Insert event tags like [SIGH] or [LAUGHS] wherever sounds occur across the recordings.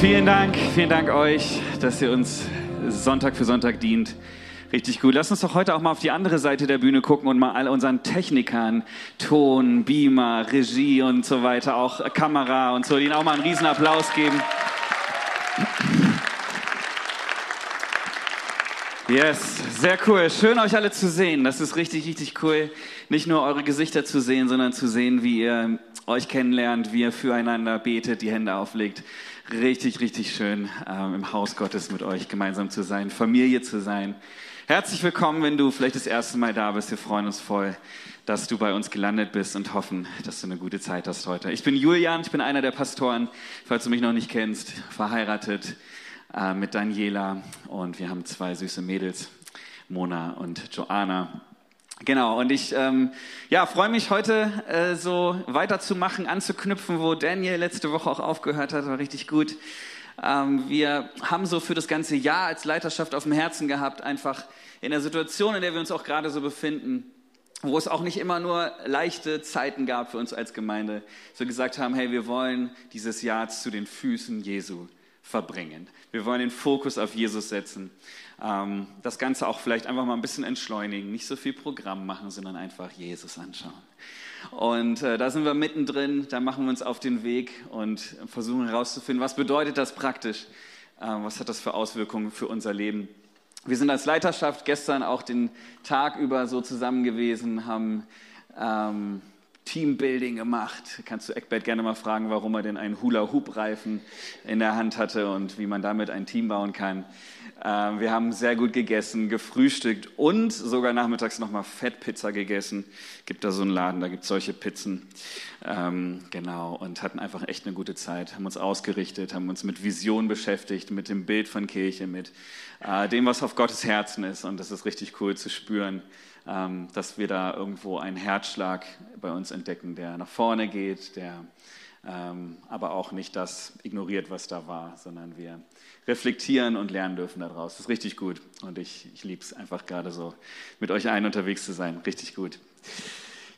Vielen Dank, vielen Dank euch, dass ihr uns Sonntag für Sonntag dient. Richtig gut. Lass uns doch heute auch mal auf die andere Seite der Bühne gucken und mal all unseren Technikern, Ton, Beamer, Regie und so weiter, auch Kamera und so, denen auch mal einen riesen Applaus geben. Yes, sehr cool. Schön euch alle zu sehen. Das ist richtig, richtig cool. Nicht nur eure Gesichter zu sehen, sondern zu sehen, wie ihr euch kennenlernt, wie ihr füreinander betet, die Hände auflegt. Richtig, richtig schön, ähm, im Haus Gottes mit euch gemeinsam zu sein, Familie zu sein. Herzlich willkommen, wenn du vielleicht das erste Mal da bist. Wir freuen uns voll, dass du bei uns gelandet bist und hoffen, dass du eine gute Zeit hast heute. Ich bin Julian, ich bin einer der Pastoren, falls du mich noch nicht kennst, verheiratet äh, mit Daniela und wir haben zwei süße Mädels, Mona und Joanna. Genau, und ich ähm, ja, freue mich heute äh, so weiterzumachen, anzuknüpfen, wo Daniel letzte Woche auch aufgehört hat, war richtig gut. Ähm, wir haben so für das ganze Jahr als Leiterschaft auf dem Herzen gehabt, einfach in der Situation, in der wir uns auch gerade so befinden, wo es auch nicht immer nur leichte Zeiten gab für uns als Gemeinde, so gesagt haben, hey, wir wollen dieses Jahr zu den Füßen Jesu verbringen. Wir wollen den Fokus auf Jesus setzen. Ähm, das Ganze auch vielleicht einfach mal ein bisschen entschleunigen, nicht so viel Programm machen, sondern einfach Jesus anschauen. Und äh, da sind wir mittendrin, da machen wir uns auf den Weg und versuchen herauszufinden, was bedeutet das praktisch, äh, was hat das für Auswirkungen für unser Leben. Wir sind als Leiterschaft gestern auch den Tag über so zusammen gewesen, haben ähm, Teambuilding gemacht. Kannst du Eckbert gerne mal fragen, warum er denn einen Hula-Hoop-Reifen in der Hand hatte und wie man damit ein Team bauen kann. Ähm, wir haben sehr gut gegessen, gefrühstückt und sogar nachmittags nochmal Fettpizza gegessen. Gibt da so einen Laden, da gibt es solche Pizzen. Ähm, genau, und hatten einfach echt eine gute Zeit, haben uns ausgerichtet, haben uns mit Vision beschäftigt, mit dem Bild von Kirche, mit äh, dem, was auf Gottes Herzen ist. Und das ist richtig cool zu spüren, dass wir da irgendwo einen Herzschlag bei uns entdecken, der nach vorne geht, der ähm, aber auch nicht das ignoriert, was da war, sondern wir reflektieren und lernen dürfen daraus. Das ist richtig gut und ich, ich liebe es einfach gerade so, mit euch allen unterwegs zu sein. Richtig gut.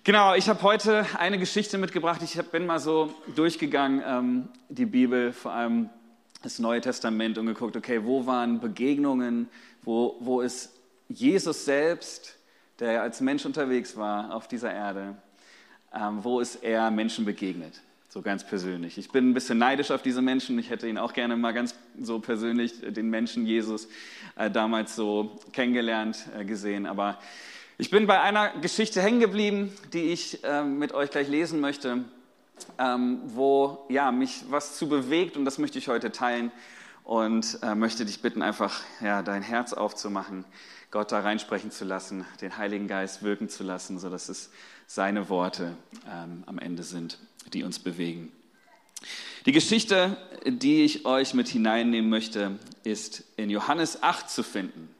Genau, ich habe heute eine Geschichte mitgebracht. Ich bin mal so durchgegangen, ähm, die Bibel, vor allem das Neue Testament und geguckt, okay, wo waren Begegnungen, wo, wo ist Jesus selbst, der als Mensch unterwegs war auf dieser Erde, ähm, wo ist er Menschen begegnet? so ganz persönlich. Ich bin ein bisschen neidisch auf diese Menschen. Ich hätte ihn auch gerne mal ganz so persönlich, äh, den Menschen Jesus, äh, damals so kennengelernt, äh, gesehen. Aber ich bin bei einer Geschichte hängen geblieben, die ich äh, mit euch gleich lesen möchte, ähm, wo ja, mich was zu bewegt und das möchte ich heute teilen und möchte dich bitten, einfach ja, dein Herz aufzumachen, Gott da reinsprechen zu lassen, den Heiligen Geist wirken zu lassen, sodass es seine Worte ähm, am Ende sind die uns bewegen. Die Geschichte, die ich euch mit hineinnehmen möchte, ist in Johannes 8 zu finden.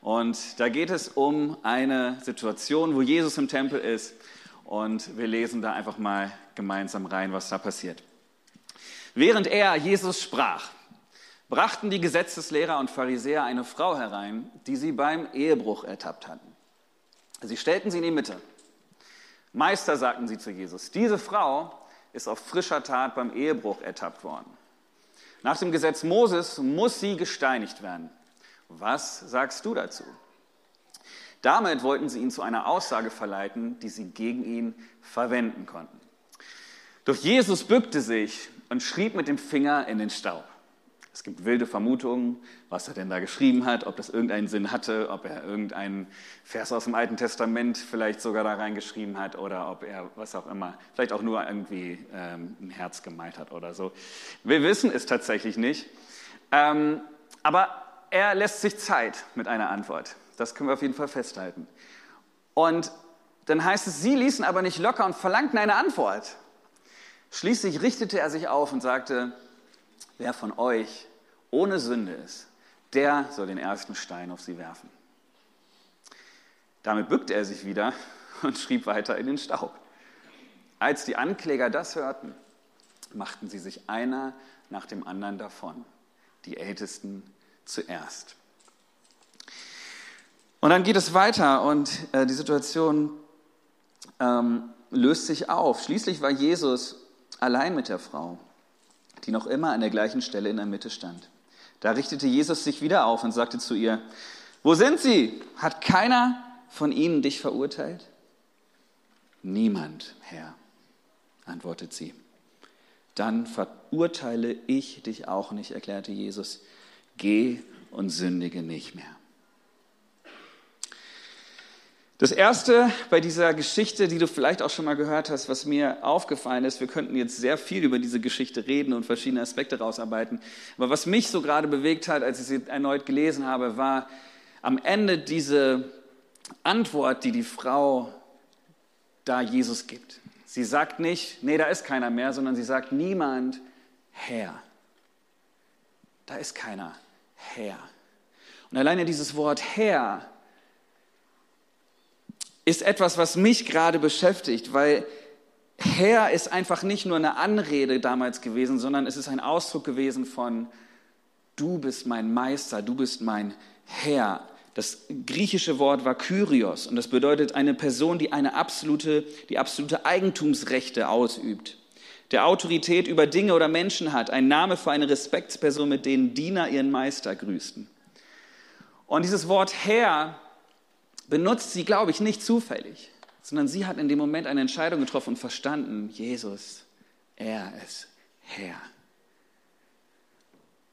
Und da geht es um eine Situation, wo Jesus im Tempel ist. Und wir lesen da einfach mal gemeinsam rein, was da passiert. Während er, Jesus, sprach, brachten die Gesetzeslehrer und Pharisäer eine Frau herein, die sie beim Ehebruch ertappt hatten. Sie stellten sie in die Mitte. Meister, sagten sie zu Jesus, diese Frau ist auf frischer Tat beim Ehebruch ertappt worden. Nach dem Gesetz Moses muss sie gesteinigt werden. Was sagst du dazu? Damit wollten sie ihn zu einer Aussage verleiten, die sie gegen ihn verwenden konnten. Doch Jesus bückte sich und schrieb mit dem Finger in den Staub. Es gibt wilde Vermutungen, was er denn da geschrieben hat, ob das irgendeinen Sinn hatte, ob er irgendeinen Vers aus dem Alten Testament vielleicht sogar da reingeschrieben hat oder ob er, was auch immer, vielleicht auch nur irgendwie ähm, ein Herz gemalt hat oder so. Wir wissen es tatsächlich nicht. Ähm, aber er lässt sich Zeit mit einer Antwort. Das können wir auf jeden Fall festhalten. Und dann heißt es, sie ließen aber nicht locker und verlangten eine Antwort. Schließlich richtete er sich auf und sagte, wer von euch ohne Sünde ist, der soll den ersten Stein auf sie werfen. Damit bückte er sich wieder [LAUGHS] und schrieb weiter in den Staub. Als die Ankläger das hörten, machten sie sich einer nach dem anderen davon, die Ältesten zuerst. Und dann geht es weiter und äh, die Situation ähm, löst sich auf. Schließlich war Jesus allein mit der Frau. Die noch immer an der gleichen Stelle in der Mitte stand. Da richtete Jesus sich wieder auf und sagte zu ihr, wo sind sie? Hat keiner von ihnen dich verurteilt? Niemand, Herr, antwortet sie. Dann verurteile ich dich auch nicht, erklärte Jesus. Geh und sündige nicht mehr. Das erste bei dieser Geschichte, die du vielleicht auch schon mal gehört hast, was mir aufgefallen ist, wir könnten jetzt sehr viel über diese Geschichte reden und verschiedene Aspekte rausarbeiten. Aber was mich so gerade bewegt hat, als ich sie erneut gelesen habe, war am Ende diese Antwort, die die Frau da Jesus gibt. Sie sagt nicht, nee, da ist keiner mehr, sondern sie sagt, niemand Herr. Da ist keiner Herr. Und alleine dieses Wort Herr ist etwas, was mich gerade beschäftigt, weil Herr ist einfach nicht nur eine Anrede damals gewesen, sondern es ist ein Ausdruck gewesen von, du bist mein Meister, du bist mein Herr. Das griechische Wort war Kyrios und das bedeutet eine Person, die eine absolute, die absolute Eigentumsrechte ausübt, der Autorität über Dinge oder Menschen hat, ein Name für eine Respektsperson, mit denen Diener ihren Meister grüßten. Und dieses Wort Herr benutzt sie, glaube ich, nicht zufällig, sondern sie hat in dem Moment eine Entscheidung getroffen und verstanden, Jesus, er ist Herr.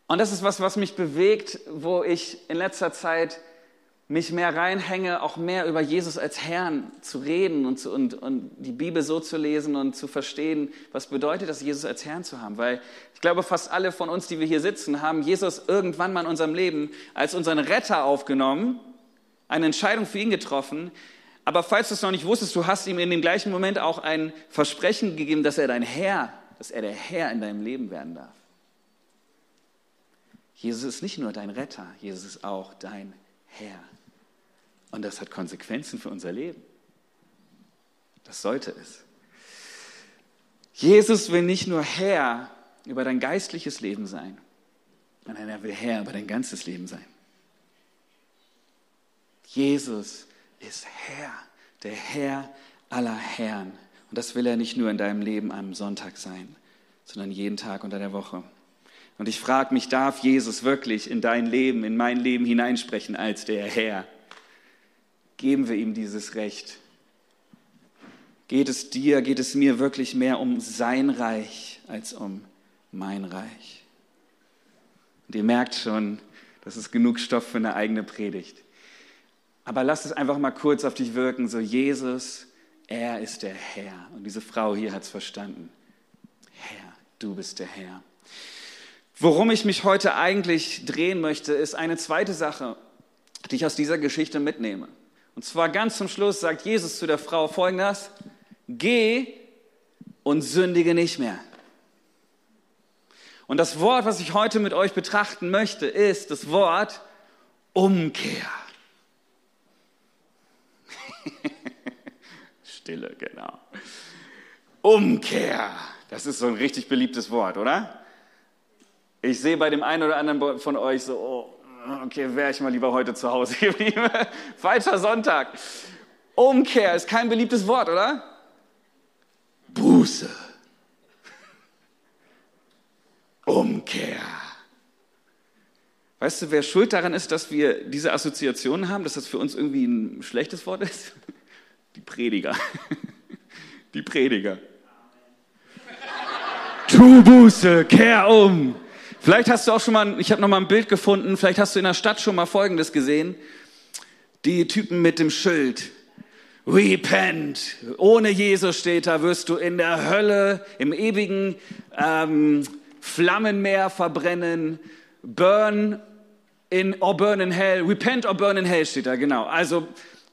Und das ist was, was mich bewegt, wo ich in letzter Zeit mich mehr reinhänge, auch mehr über Jesus als Herrn zu reden und, zu, und, und die Bibel so zu lesen und zu verstehen, was bedeutet das, Jesus als Herrn zu haben. Weil ich glaube, fast alle von uns, die wir hier sitzen, haben Jesus irgendwann mal in unserem Leben als unseren Retter aufgenommen eine Entscheidung für ihn getroffen. Aber falls du es noch nicht wusstest, du hast ihm in dem gleichen Moment auch ein Versprechen gegeben, dass er dein Herr, dass er der Herr in deinem Leben werden darf. Jesus ist nicht nur dein Retter, Jesus ist auch dein Herr. Und das hat Konsequenzen für unser Leben. Das sollte es. Jesus will nicht nur Herr über dein geistliches Leben sein, sondern er will Herr über dein ganzes Leben sein. Jesus ist Herr, der Herr aller Herren. Und das will er nicht nur in deinem Leben am Sonntag sein, sondern jeden Tag unter der Woche. Und ich frage mich, darf Jesus wirklich in dein Leben, in mein Leben hineinsprechen als der Herr? Geben wir ihm dieses Recht? Geht es dir, geht es mir wirklich mehr um sein Reich als um mein Reich? Und ihr merkt schon, das ist genug Stoff für eine eigene Predigt. Aber lass es einfach mal kurz auf dich wirken, so Jesus, er ist der Herr. Und diese Frau hier hat es verstanden. Herr, du bist der Herr. Worum ich mich heute eigentlich drehen möchte, ist eine zweite Sache, die ich aus dieser Geschichte mitnehme. Und zwar ganz zum Schluss sagt Jesus zu der Frau folgendes, geh und sündige nicht mehr. Und das Wort, was ich heute mit euch betrachten möchte, ist das Wort Umkehr. [LAUGHS] Stille, genau. Umkehr. Das ist so ein richtig beliebtes Wort, oder? Ich sehe bei dem einen oder anderen von euch so, oh, okay, wäre ich mal lieber heute zu Hause [LAUGHS] geblieben. Falscher Sonntag. Umkehr ist kein beliebtes Wort, oder? Buße. [LAUGHS] Umkehr. Weißt du, wer schuld daran ist, dass wir diese Assoziationen haben, dass das für uns irgendwie ein schlechtes Wort ist? [LAUGHS] Die Prediger. [LAUGHS] Die Prediger. Tu Buße, kehr um. Vielleicht hast du auch schon mal, ich habe noch mal ein Bild gefunden, vielleicht hast du in der Stadt schon mal Folgendes gesehen. Die Typen mit dem Schild. Repent. Ohne Jesus steht da, wirst du in der Hölle, im ewigen ähm, Flammenmeer verbrennen. Burn in or burn in hell, repent or burn in hell steht da, genau. Also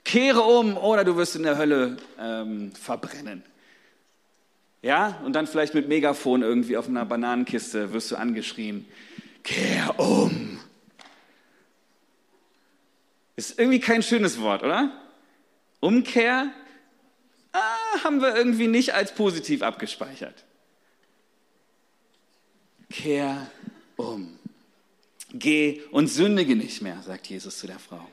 kehre um oder du wirst in der Hölle ähm, verbrennen. Ja, und dann vielleicht mit Megafon irgendwie auf einer Bananenkiste wirst du angeschrien, kehr um. Ist irgendwie kein schönes Wort, oder? Umkehr ah, haben wir irgendwie nicht als positiv abgespeichert. Kehr um. Geh und sündige nicht mehr, sagt Jesus zu der Frau.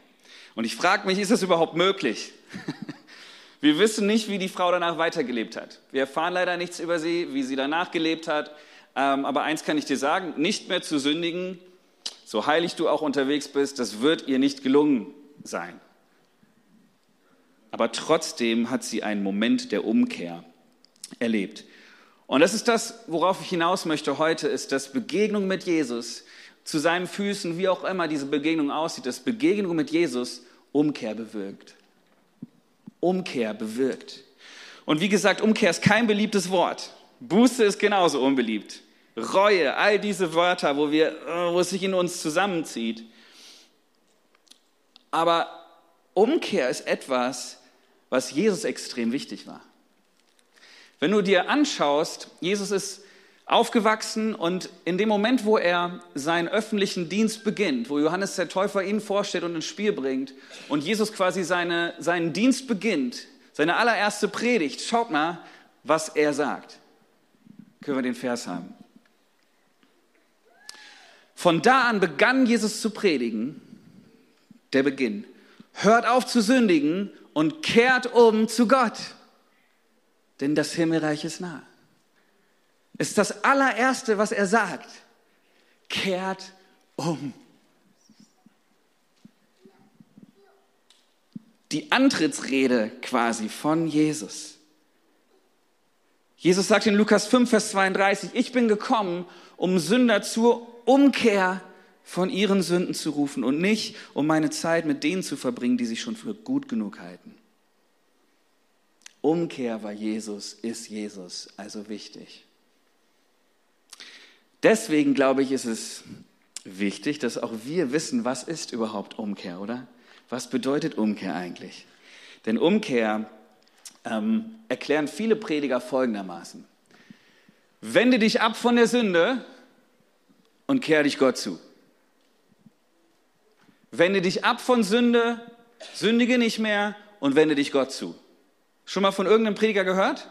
Und ich frage mich, ist das überhaupt möglich? [LAUGHS] Wir wissen nicht, wie die Frau danach weitergelebt hat. Wir erfahren leider nichts über sie, wie sie danach gelebt hat. Ähm, aber eins kann ich dir sagen, nicht mehr zu sündigen, so heilig du auch unterwegs bist, das wird ihr nicht gelungen sein. Aber trotzdem hat sie einen Moment der Umkehr erlebt. Und das ist das, worauf ich hinaus möchte heute, ist, dass Begegnung mit Jesus zu seinen Füßen, wie auch immer diese Begegnung aussieht, dass Begegnung mit Jesus Umkehr bewirkt. Umkehr bewirkt. Und wie gesagt, Umkehr ist kein beliebtes Wort. Buße ist genauso unbeliebt. Reue, all diese Wörter, wo, wir, äh, wo es sich in uns zusammenzieht. Aber Umkehr ist etwas, was Jesus extrem wichtig war. Wenn du dir anschaust, Jesus ist aufgewachsen und in dem Moment, wo er seinen öffentlichen Dienst beginnt, wo Johannes der Täufer ihn vorstellt und ins Spiel bringt und Jesus quasi seine, seinen Dienst beginnt, seine allererste Predigt, schaut mal, was er sagt. Können wir den Vers haben? Von da an begann Jesus zu predigen, der Beginn. Hört auf zu sündigen und kehrt um zu Gott, denn das Himmelreich ist nah ist das allererste, was er sagt. Kehrt um. Die Antrittsrede quasi von Jesus. Jesus sagt in Lukas 5, Vers 32, ich bin gekommen, um Sünder zur Umkehr von ihren Sünden zu rufen und nicht, um meine Zeit mit denen zu verbringen, die sich schon für gut genug halten. Umkehr war Jesus, ist Jesus, also wichtig. Deswegen glaube ich, ist es wichtig, dass auch wir wissen, was ist überhaupt Umkehr, oder? Was bedeutet Umkehr eigentlich? Denn Umkehr ähm, erklären viele Prediger folgendermaßen. Wende dich ab von der Sünde und kehr dich Gott zu. Wende dich ab von Sünde, sündige nicht mehr und wende dich Gott zu. Schon mal von irgendeinem Prediger gehört?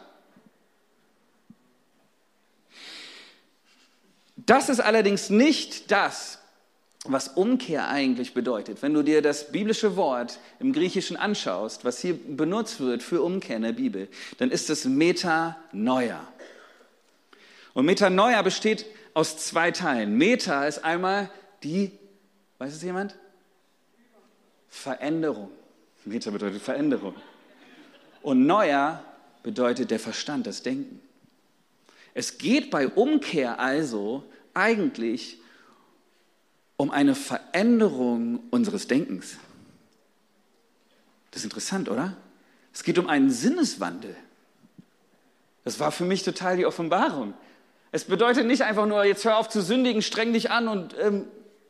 Das ist allerdings nicht das, was Umkehr eigentlich bedeutet. Wenn du dir das biblische Wort im Griechischen anschaust, was hier benutzt wird für Umkehr in der Bibel, dann ist es Metanoia. Und Metanoia besteht aus zwei Teilen. Meta ist einmal die, weiß es jemand? Veränderung. Meta bedeutet Veränderung. Und Neuer bedeutet der Verstand, das Denken. Es geht bei Umkehr also eigentlich um eine Veränderung unseres Denkens. Das ist interessant, oder? Es geht um einen Sinneswandel. Das war für mich total die Offenbarung. Es bedeutet nicht einfach nur, jetzt hör auf zu sündigen, streng dich an und ähm,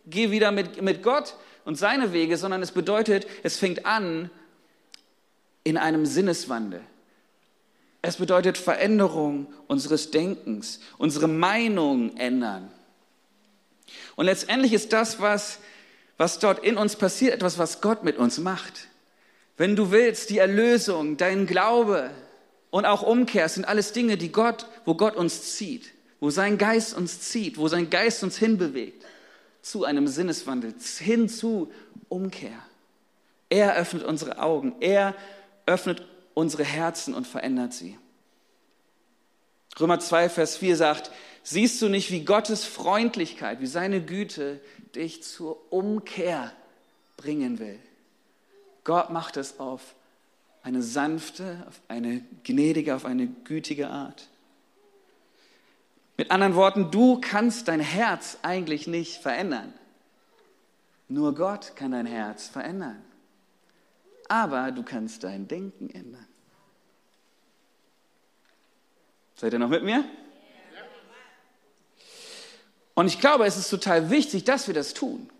geh wieder mit, mit Gott und seine Wege, sondern es bedeutet, es fängt an in einem Sinneswandel. Es bedeutet Veränderung unseres Denkens, unsere Meinung ändern. Und letztendlich ist das, was, was dort in uns passiert, etwas, was Gott mit uns macht. Wenn du willst, die Erlösung, dein Glaube und auch Umkehr sind alles Dinge, die Gott, wo Gott uns zieht, wo sein Geist uns zieht, wo sein Geist uns hinbewegt zu einem Sinneswandel, hin zu Umkehr. Er öffnet unsere Augen, er öffnet unsere Herzen und verändert sie. Römer 2, Vers 4 sagt, Siehst du nicht, wie Gottes Freundlichkeit, wie seine Güte dich zur Umkehr bringen will? Gott macht es auf eine sanfte, auf eine gnädige, auf eine gütige Art. Mit anderen Worten, du kannst dein Herz eigentlich nicht verändern. Nur Gott kann dein Herz verändern. Aber du kannst dein Denken ändern. Seid ihr noch mit mir? Und ich glaube, es ist total wichtig, dass wir das tun.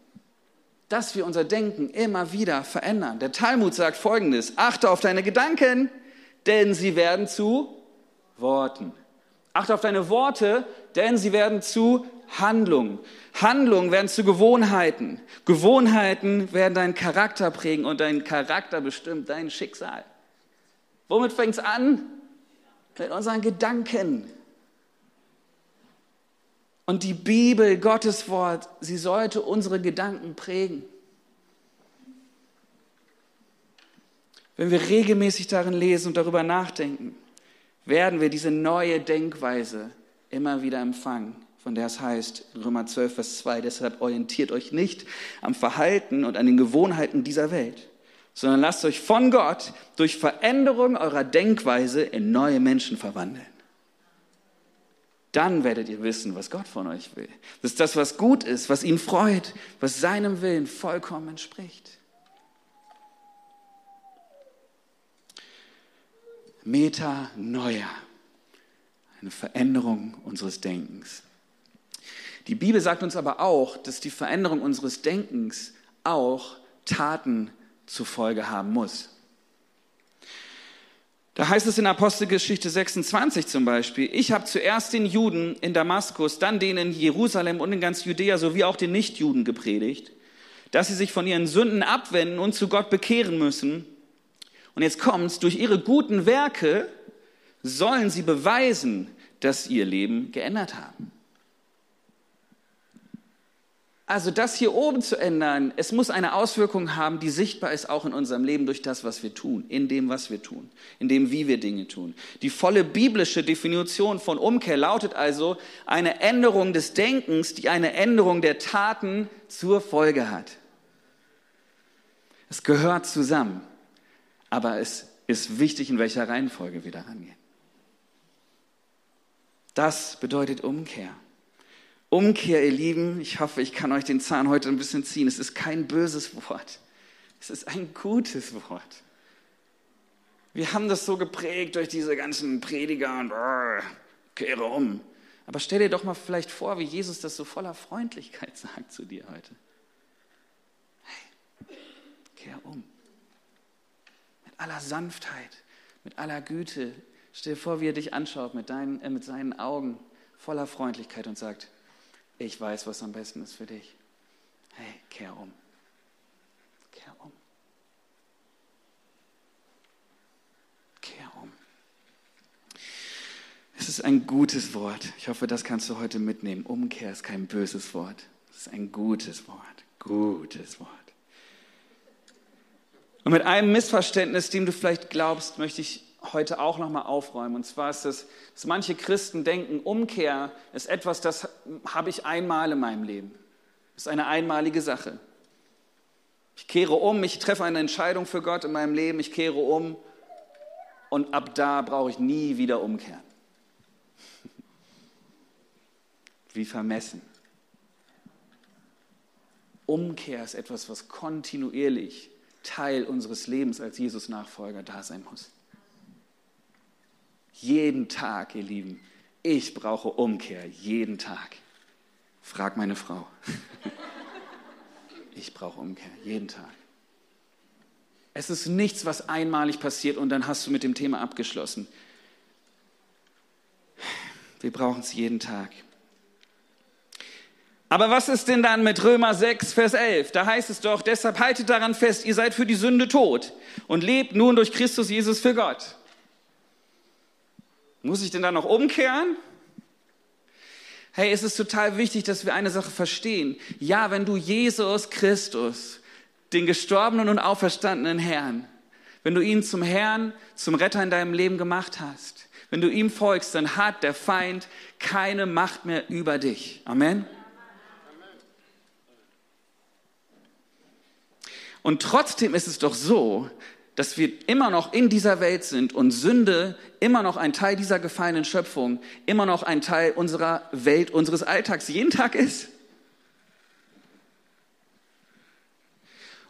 Dass wir unser Denken immer wieder verändern. Der Talmud sagt folgendes: Achte auf deine Gedanken, denn sie werden zu Worten. Achte auf deine Worte, denn sie werden zu Handlungen. Handlungen werden zu Gewohnheiten. Gewohnheiten werden deinen Charakter prägen und dein Charakter bestimmt dein Schicksal. Womit fängt es an? Mit unseren Gedanken. Und die Bibel, Gottes Wort, sie sollte unsere Gedanken prägen. Wenn wir regelmäßig darin lesen und darüber nachdenken, werden wir diese neue Denkweise immer wieder empfangen, von der es heißt, Römer 12, Vers 2, deshalb orientiert euch nicht am Verhalten und an den Gewohnheiten dieser Welt, sondern lasst euch von Gott durch Veränderung eurer Denkweise in neue Menschen verwandeln. Dann werdet ihr wissen, was Gott von euch will. Das ist das, was gut ist, was ihn freut, was seinem Willen vollkommen entspricht. Metanoia, eine Veränderung unseres Denkens. Die Bibel sagt uns aber auch, dass die Veränderung unseres Denkens auch Taten zur Folge haben muss. Da heißt es in Apostelgeschichte 26 zum Beispiel, ich habe zuerst den Juden in Damaskus, dann denen in Jerusalem und in ganz Judäa sowie auch den Nichtjuden gepredigt, dass sie sich von ihren Sünden abwenden und zu Gott bekehren müssen. Und jetzt kommt's, durch ihre guten Werke sollen sie beweisen, dass sie ihr Leben geändert haben. Also das hier oben zu ändern, es muss eine Auswirkung haben, die sichtbar ist auch in unserem Leben durch das, was wir tun, in dem, was wir tun, in dem, wie wir Dinge tun. Die volle biblische Definition von Umkehr lautet also eine Änderung des Denkens, die eine Änderung der Taten zur Folge hat. Es gehört zusammen, aber es ist wichtig, in welcher Reihenfolge wir da rangehen. Das bedeutet Umkehr. Umkehr, ihr Lieben, ich hoffe, ich kann euch den Zahn heute ein bisschen ziehen. Es ist kein böses Wort. Es ist ein gutes Wort. Wir haben das so geprägt durch diese ganzen Prediger und oh, kehre um. Aber stell dir doch mal vielleicht vor, wie Jesus das so voller Freundlichkeit sagt zu dir heute. Hey, kehr um. Mit aller Sanftheit, mit aller Güte. Stell dir vor, wie er dich anschaut mit, deinen, äh, mit seinen Augen voller Freundlichkeit und sagt, ich weiß, was am besten ist für dich. Hey, kehr um. Kehr um. Kehr um. Es ist ein gutes Wort. Ich hoffe, das kannst du heute mitnehmen. Umkehr ist kein böses Wort. Es ist ein gutes Wort. Gutes Wort. Und mit einem Missverständnis, dem du vielleicht glaubst, möchte ich heute auch nochmal aufräumen. Und zwar ist es, dass manche Christen denken, Umkehr ist etwas, das habe ich einmal in meinem Leben. Das ist eine einmalige Sache. Ich kehre um, ich treffe eine Entscheidung für Gott in meinem Leben, ich kehre um und ab da brauche ich nie wieder umkehren. [LAUGHS] Wie vermessen. Umkehr ist etwas, was kontinuierlich Teil unseres Lebens als Jesus-Nachfolger da sein muss. Jeden Tag, ihr Lieben. Ich brauche Umkehr, jeden Tag. Frag meine Frau. [LAUGHS] Ich brauche Umkehr, jeden Tag. Es ist nichts, was einmalig passiert und dann hast du mit dem Thema abgeschlossen. Wir brauchen es jeden Tag. Aber was ist denn dann mit Römer 6, Vers 11? Da heißt es doch, deshalb haltet daran fest, ihr seid für die Sünde tot und lebt nun durch Christus Jesus für Gott. Muss ich denn da noch umkehren? Hey, es ist total wichtig, dass wir eine Sache verstehen. Ja, wenn du Jesus Christus, den gestorbenen und auferstandenen Herrn, wenn du ihn zum Herrn, zum Retter in deinem Leben gemacht hast, wenn du ihm folgst, dann hat der Feind keine Macht mehr über dich. Amen. Und trotzdem ist es doch so, dass wir immer noch in dieser Welt sind und Sünde immer noch ein Teil dieser gefallenen Schöpfung, immer noch ein Teil unserer Welt, unseres Alltags jeden Tag ist.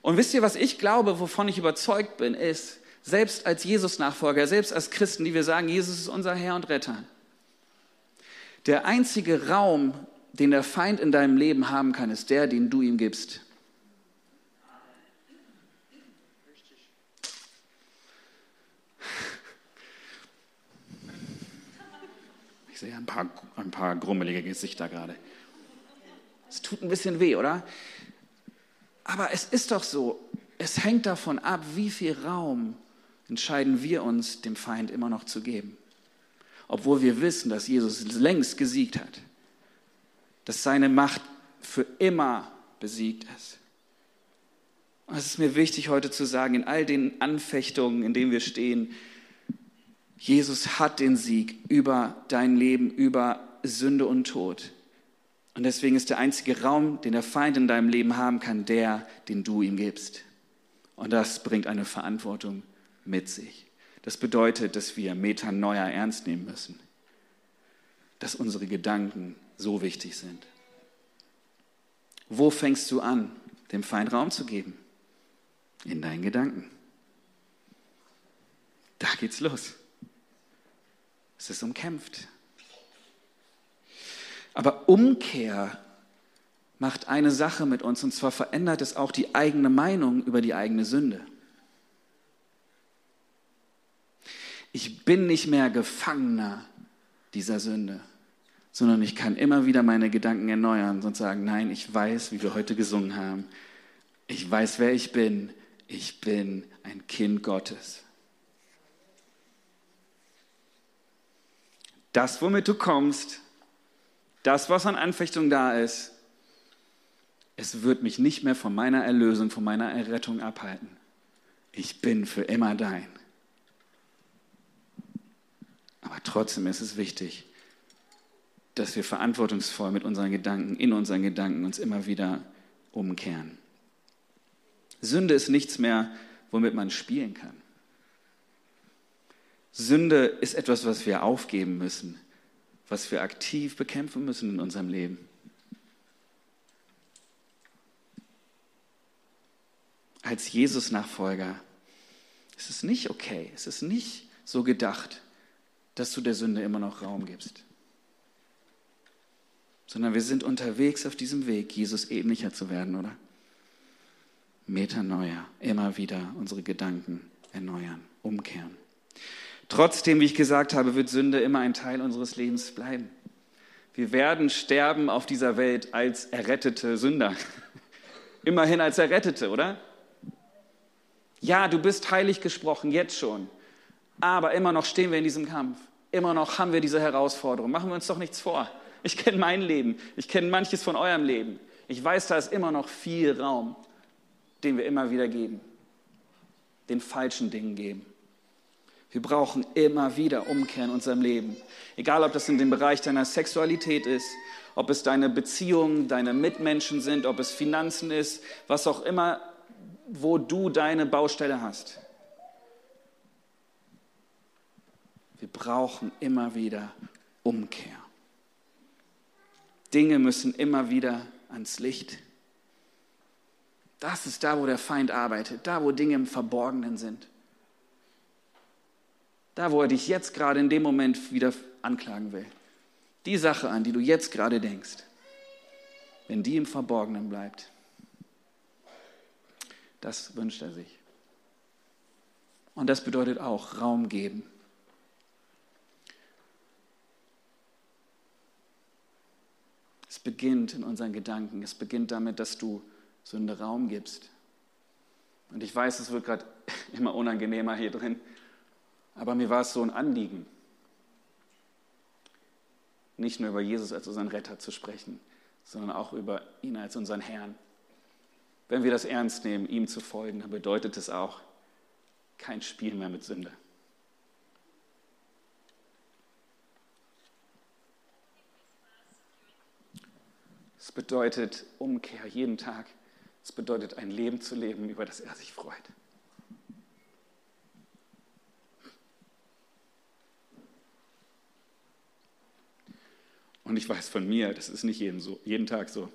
Und wisst ihr, was ich glaube, wovon ich überzeugt bin, ist, selbst als Jesus-Nachfolger, selbst als Christen, die wir sagen, Jesus ist unser Herr und Retter, der einzige Raum, den der Feind in deinem Leben haben kann, ist der, den du ihm gibst. Ich sehe ein paar, ein paar grummelige Gesichter gerade. Es tut ein bisschen weh, oder? Aber es ist doch so, es hängt davon ab, wie viel Raum entscheiden wir uns, dem Feind immer noch zu geben. Obwohl wir wissen, dass Jesus längst gesiegt hat, dass seine Macht für immer besiegt ist. Und es ist mir wichtig heute zu sagen, in all den Anfechtungen, in denen wir stehen, Jesus hat den Sieg über dein Leben, über Sünde und Tod. Und deswegen ist der einzige Raum, den der Feind in deinem Leben haben kann, der, den du ihm gibst. Und das bringt eine Verantwortung mit sich. Das bedeutet, dass wir Metanoia ernst nehmen müssen. Dass unsere Gedanken so wichtig sind. Wo fängst du an, dem Feind Raum zu geben? In deinen Gedanken. Da geht's los. Es ist umkämpft. Aber Umkehr macht eine Sache mit uns, und zwar verändert es auch die eigene Meinung über die eigene Sünde. Ich bin nicht mehr Gefangener dieser Sünde, sondern ich kann immer wieder meine Gedanken erneuern und sagen, nein, ich weiß, wie wir heute gesungen haben, ich weiß, wer ich bin, ich bin ein Kind Gottes. Das, womit du kommst, das, was an Anfechtung da ist, es wird mich nicht mehr von meiner Erlösung, von meiner Errettung abhalten. Ich bin für immer dein. Aber trotzdem ist es wichtig, dass wir verantwortungsvoll mit unseren Gedanken, in unseren Gedanken uns immer wieder umkehren. Sünde ist nichts mehr, womit man spielen kann. Sünde ist etwas, was wir aufgeben müssen, was wir aktiv bekämpfen müssen in unserem Leben. Als Jesus-Nachfolger ist es nicht okay, es ist nicht so gedacht, dass du der Sünde immer noch Raum gibst, sondern wir sind unterwegs auf diesem Weg, Jesus ähnlicher zu werden, oder? Metanoia, immer wieder unsere Gedanken erneuern, umkehren. Trotzdem, wie ich gesagt habe, wird Sünde immer ein Teil unseres Lebens bleiben. Wir werden sterben auf dieser Welt als errettete Sünder. [LAUGHS] Immerhin als Errettete, oder? Ja, du bist heilig gesprochen, jetzt schon. Aber immer noch stehen wir in diesem Kampf. Immer noch haben wir diese Herausforderung. Machen wir uns doch nichts vor. Ich kenne mein Leben. Ich kenne manches von eurem Leben. Ich weiß, da ist immer noch viel Raum, den wir immer wieder geben. Den falschen Dingen geben. Wir brauchen immer wieder Umkehr in unserem Leben. Egal, ob das in dem Bereich deiner Sexualität ist, ob es deine Beziehungen, deine Mitmenschen sind, ob es Finanzen ist, was auch immer, wo du deine Baustelle hast. Wir brauchen immer wieder Umkehr. Dinge müssen immer wieder ans Licht. Das ist da, wo der Feind arbeitet, da, wo Dinge im Verborgenen sind. Da, wo er dich jetzt gerade in dem Moment wieder anklagen will. Die Sache, an die du jetzt gerade denkst, wenn die im Verborgenen bleibt, das wünscht er sich. Und das bedeutet auch Raum geben. Es beginnt in unseren Gedanken. Es beginnt damit, dass du Sünde Raum gibst. Und ich weiß, es wird gerade [LAUGHS] immer unangenehmer hier drin. Aber mir war es so ein Anliegen, nicht nur über Jesus als unseren Retter zu sprechen, sondern auch über ihn als unseren Herrn. Wenn wir das ernst nehmen, ihm zu folgen, dann bedeutet es auch kein Spiel mehr mit Sünde. Es bedeutet Umkehr jeden Tag. Es bedeutet ein Leben zu leben, über das er sich freut. Und ich weiß von mir, das ist nicht jeden, so, jeden Tag so.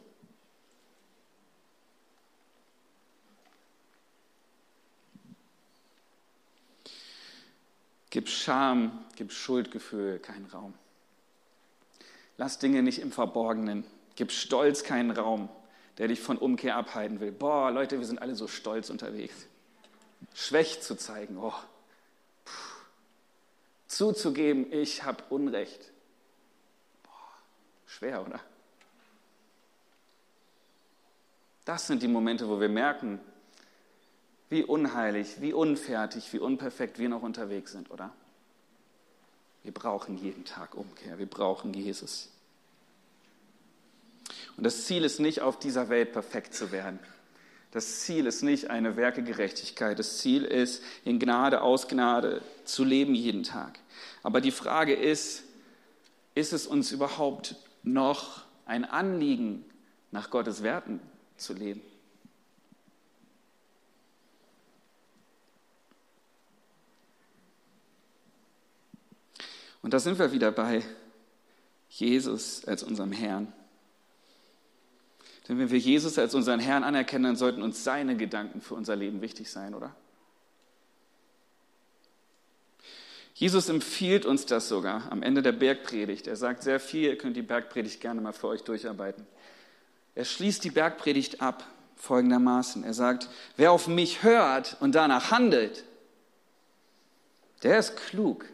Gib Scham, gib Schuldgefühl keinen Raum. Lass Dinge nicht im Verborgenen. Gib Stolz keinen Raum, der dich von Umkehr abhalten will. Boah, Leute, wir sind alle so stolz unterwegs. Schwäch zu zeigen, oh. Puh. Zuzugeben, ich habe Unrecht. Schwer, oder? Das sind die Momente, wo wir merken, wie unheilig, wie unfertig, wie unperfekt wir noch unterwegs sind, oder? Wir brauchen jeden Tag Umkehr, wir brauchen Jesus. Und das Ziel ist nicht, auf dieser Welt perfekt zu werden. Das Ziel ist nicht eine Werkegerechtigkeit. Das Ziel ist, in Gnade aus Gnade zu leben jeden Tag. Aber die Frage ist, ist es uns überhaupt noch ein Anliegen, nach Gottes Werten zu leben? Und da sind wir wieder bei Jesus als unserem Herrn. Denn wenn wir Jesus als unseren Herrn anerkennen, dann sollten uns seine Gedanken für unser Leben wichtig sein, oder? Jesus empfiehlt uns das sogar am Ende der Bergpredigt. Er sagt sehr viel, ihr könnt die Bergpredigt gerne mal für euch durcharbeiten. Er schließt die Bergpredigt ab folgendermaßen. Er sagt, wer auf mich hört und danach handelt, der ist klug.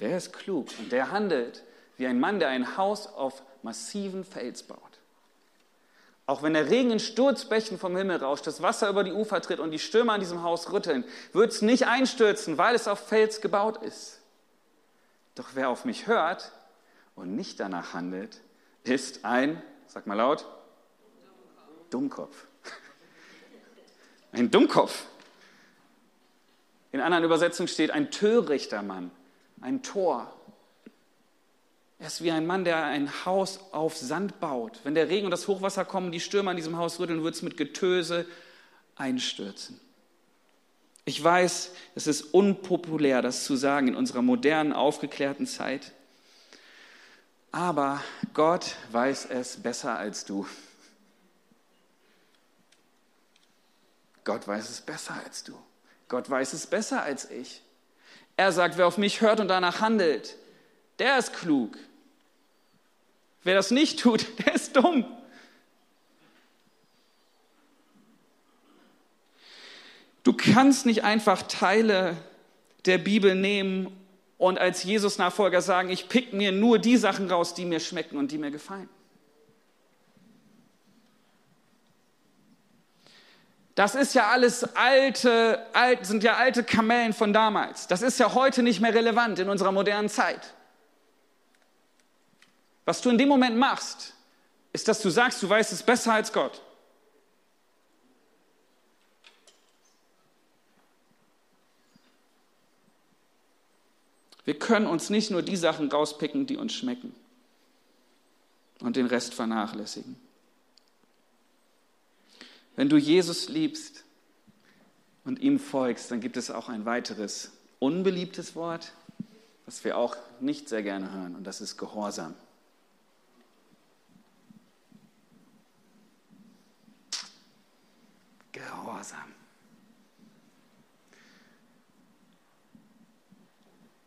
Der ist klug und der handelt wie ein Mann, der ein Haus auf massiven Fels baut. Auch wenn der Regen in Sturzbächen vom Himmel rauscht, das Wasser über die Ufer tritt und die Stürme an diesem Haus rütteln, wird es nicht einstürzen, weil es auf Fels gebaut ist. Doch wer auf mich hört und nicht danach handelt, ist ein, sag mal laut, Dummkopf. Ein Dummkopf. In anderen Übersetzungen steht ein törichter Mann ein Tor. Er ist wie ein Mann, der ein Haus auf Sand baut. Wenn der Regen und das Hochwasser kommen, die Stürme an diesem Haus rütteln, wird es mit Getöse einstürzen. Ich weiß, es ist unpopulär, das zu sagen in unserer modernen, aufgeklärten Zeit. Aber Gott weiß es besser als du. Gott weiß es besser als du. Gott weiß es besser als ich. Er sagt, wer auf mich hört und danach handelt, der ist klug. Wer das nicht tut, [LAUGHS] der ist dumm. Du kannst nicht einfach Teile der Bibel nehmen und als Jesus-Nachfolger sagen, ich pick mir nur die Sachen raus, die mir schmecken und die mir gefallen. Das ist ja alles alte, alt, sind ja alte Kamellen von damals. Das ist ja heute nicht mehr relevant in unserer modernen Zeit. Was du in dem Moment machst, ist, dass du sagst, du weißt es besser als Gott. Wir können uns nicht nur die Sachen rauspicken, die uns schmecken und den Rest vernachlässigen. Wenn du Jesus liebst und ihm folgst, dann gibt es auch ein weiteres unbeliebtes Wort, das wir auch nicht sehr gerne hören, und das ist Gehorsam. Gehorsam.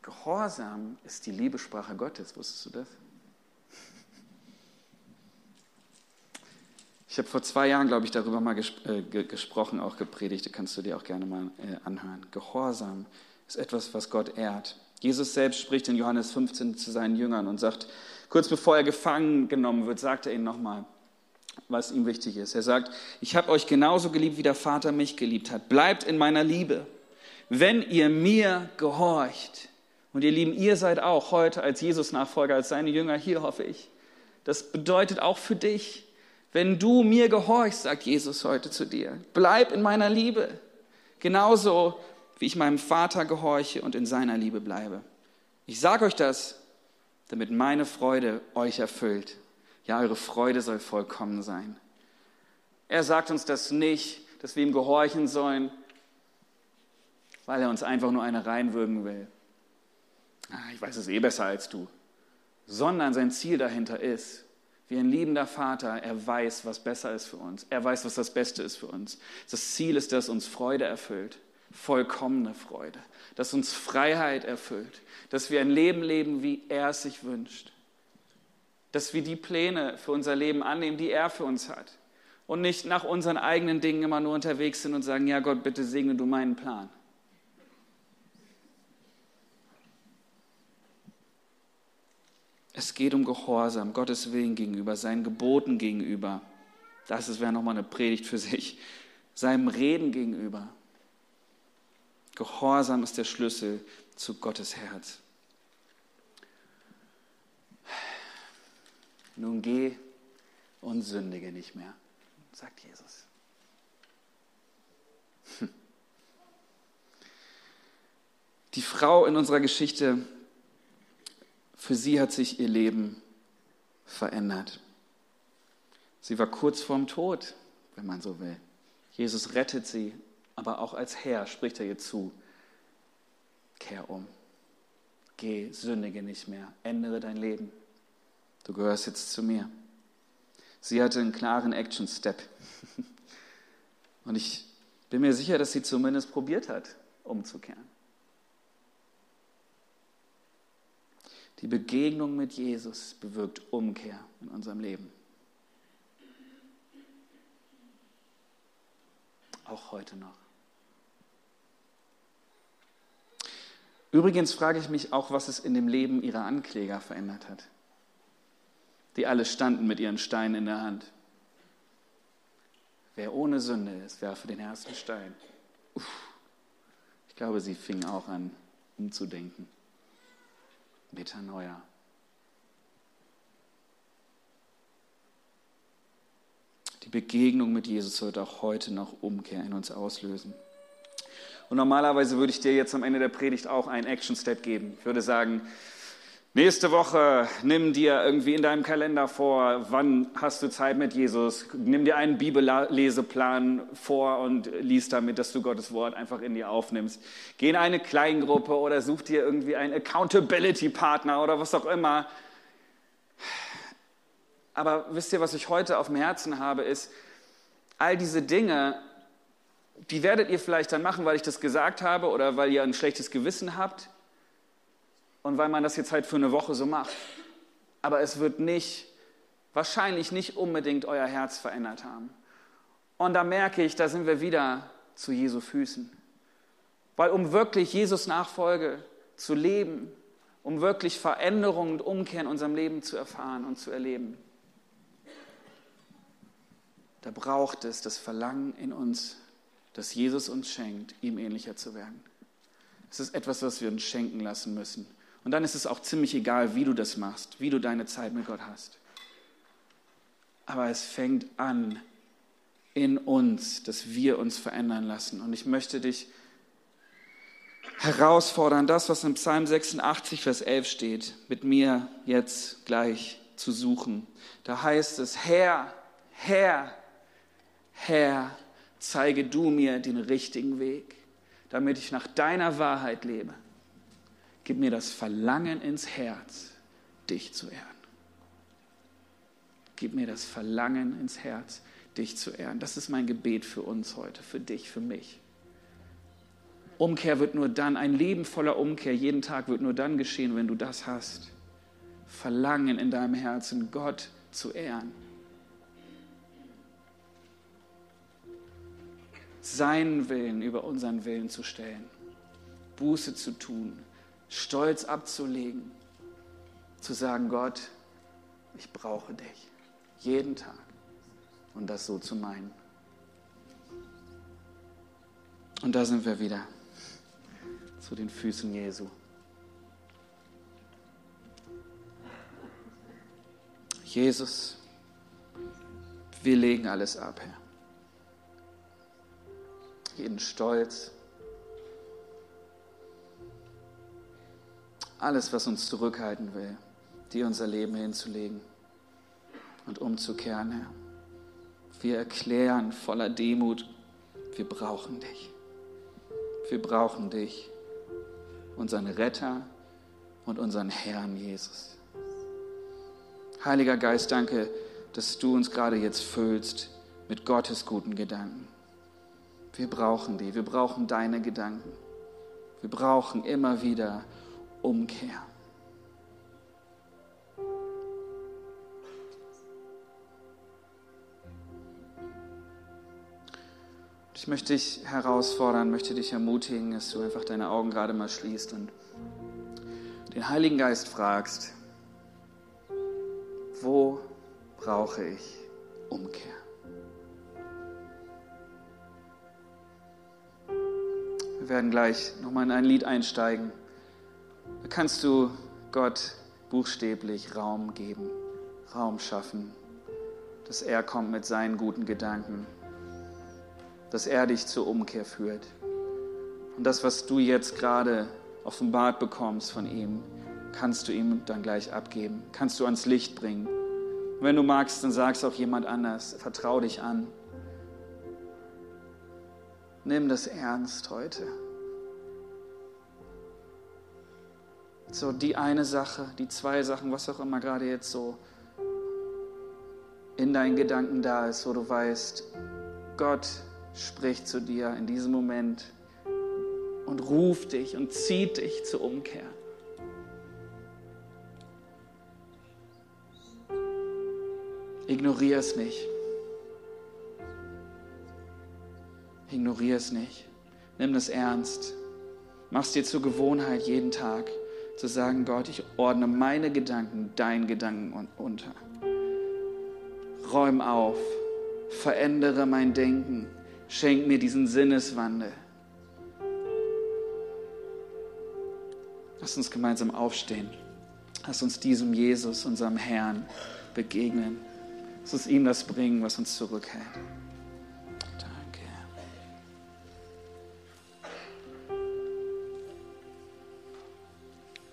Gehorsam ist die Liebesprache Gottes, wusstest du das? Ich habe vor zwei Jahren, glaube ich, darüber mal ges äh, gesprochen, auch gepredigt, kannst du dir auch gerne mal äh, anhören. Gehorsam ist etwas, was Gott ehrt. Jesus selbst spricht in Johannes 15 zu seinen Jüngern und sagt, kurz bevor er gefangen genommen wird, sagt er ihnen nochmal, was ihm wichtig ist. Er sagt, ich habe euch genauso geliebt, wie der Vater mich geliebt hat. Bleibt in meiner Liebe. Wenn ihr mir gehorcht, und ihr Lieben, ihr seid auch heute als Jesus-Nachfolger, als seine Jünger hier, hoffe ich. Das bedeutet auch für dich, wenn du mir gehorchst, sagt Jesus heute zu dir, bleib in meiner Liebe, genauso wie ich meinem Vater gehorche und in seiner Liebe bleibe. Ich sage euch das, damit meine Freude euch erfüllt. Ja, eure Freude soll vollkommen sein. Er sagt uns das nicht, dass wir ihm gehorchen sollen, weil er uns einfach nur eine reinwürgen will. Ah, ich weiß es eh besser als du. Sondern sein Ziel dahinter ist, wie ein liebender Vater, er weiß, was besser ist für uns. Er weiß, was das Beste ist für uns. Das Ziel ist, dass uns Freude erfüllt, vollkommene Freude, dass uns Freiheit erfüllt, dass wir ein Leben leben, wie er es sich wünscht, dass wir die Pläne für unser Leben annehmen, die er für uns hat und nicht nach unseren eigenen Dingen immer nur unterwegs sind und sagen, ja Gott, bitte segne du meinen Plan. Es geht um Gehorsam, Gottes Willen gegenüber, seinen Geboten gegenüber. Das wäre nochmal eine Predigt für sich. Seinem Reden gegenüber. Gehorsam ist der Schlüssel zu Gottes Herz. Nun geh und sündige nicht mehr, sagt Jesus. Hm. Die Frau in unserer Geschichte Für sie hat sich ihr Leben verändert. Sie war kurz vorm Tod, wenn man so will. Jesus rettet sie, aber auch als Herr spricht er ihr zu. Kehr um. Geh, sündige nicht mehr. Ändere dein Leben. Du gehörst jetzt zu mir. Sie hatte einen klaren Action-Step. [LAUGHS] Und ich bin mir sicher, dass sie zumindest probiert hat, umzukehren. Die Begegnung mit Jesus bewirkt Umkehr in unserem Leben. Auch heute noch. Übrigens frage ich mich auch, was es in dem Leben ihrer Ankläger verändert hat, die alle standen mit ihren Steinen in der Hand. Wer ohne Sünde ist, werfe den ersten Stein. Uff. Ich glaube, sie fing auch an, umzudenken. Metanoia. Die Begegnung mit Jesus wird auch heute noch Umkehr in uns auslösen. Und normalerweise würde ich dir jetzt am Ende der Predigt auch einen Action-Step geben. Ich würde sagen, Nächste Woche nimm dir irgendwie in deinem Kalender vor, wann hast du Zeit mit Jesus. Nimm dir einen Bibelleseplan vor und lies damit, dass du Gottes Wort einfach in dir aufnimmst. Geh in eine Kleingruppe oder such dir irgendwie einen Accountability-Partner oder was auch immer. Aber wisst ihr, was ich heute auf dem Herzen habe, ist, all diese Dinge, die werdet ihr vielleicht dann machen, weil ich das gesagt habe oder weil ihr ein schlechtes Gewissen habt und weil man das jetzt halt für eine Woche so macht. Aber es wird nicht, wahrscheinlich nicht unbedingt euer Herz verändert haben. Und da merke ich, da sind wir wieder zu Jesu Füßen. Weil um wirklich Jesus Nachfolge zu leben, um wirklich Veränderung und Umkehr in unserem Leben zu erfahren und zu erleben, da braucht es das Verlangen in uns, das Jesus uns schenkt, ihm ähnlicher zu werden. Es ist etwas, was wir uns schenken lassen müssen. Und dann ist es auch ziemlich egal, wie du das machst, wie du deine Zeit mit Gott hast. Aber es fängt an in uns, dass wir uns verändern lassen. Und ich möchte dich herausfordern, das, was im Psalm 86, Vers 11 steht, mit mir jetzt gleich zu suchen. Da heißt es, Herr, Herr, Herr, zeige du mir den richtigen Weg, damit ich nach deiner Wahrheit lebe. Gib mir das Verlangen ins Herz, dich zu ehren. Gib mir das Verlangen ins Herz, dich zu ehren. Das ist mein Gebet für uns heute, für dich, für mich. Umkehr wird nur dann, ein Leben voller Umkehr jeden Tag wird nur dann geschehen, wenn du das hast. Verlangen in deinem Herzen, Gott zu ehren. Seinen Willen über unseren Willen zu stellen. Buße zu tun, Stolz abzulegen, zu sagen, Gott, ich brauche dich jeden Tag und das so zu meinen. Und da sind wir wieder zu den Füßen Jesu. Jesus, wir legen alles ab, Herr. Jeden Stolz, alles, was uns zurückhalten will, dir unser Leben hinzulegen und umzukehren, Herr. Wir erklären voller Demut, wir brauchen dich. Wir brauchen dich, unseren Retter und unseren Herrn Jesus. Heiliger Geist, danke, dass du uns gerade jetzt füllst mit Gottes guten Gedanken. Wir brauchen die, wir brauchen deine Gedanken. Wir brauchen immer wieder Umkehr. Ich möchte dich herausfordern, möchte dich ermutigen, dass du einfach deine Augen gerade mal schließt und den Heiligen Geist fragst, wo brauche ich Umkehr? Wir werden gleich nochmal in ein Lied einsteigen. Kannst du Gott buchstäblich Raum geben, Raum schaffen, dass er kommt mit seinen guten Gedanken, dass er dich zur Umkehr führt. Und das, was du jetzt gerade offenbart bekommst von ihm, kannst du ihm dann gleich abgeben, kannst du ans Licht bringen. Und wenn du magst, dann sagst auch jemand anders, vertrau dich an. Nimm das ernst heute. So die eine Sache, die zwei Sachen, was auch immer gerade jetzt so in deinen Gedanken da ist, wo du weißt, Gott spricht zu dir in diesem Moment und ruft dich und zieht dich zur Umkehr. Ignoriere es nicht. Ignoriere es nicht. Nimm das ernst. Mach es dir zur Gewohnheit jeden Tag zu sagen, Gott, ich ordne meine Gedanken deinen Gedanken unter. Räum auf, verändere mein Denken, schenk mir diesen Sinneswandel. Lass uns gemeinsam aufstehen. Lass uns diesem Jesus, unserem Herrn, begegnen. Lass uns ihm das bringen, was uns zurückhält.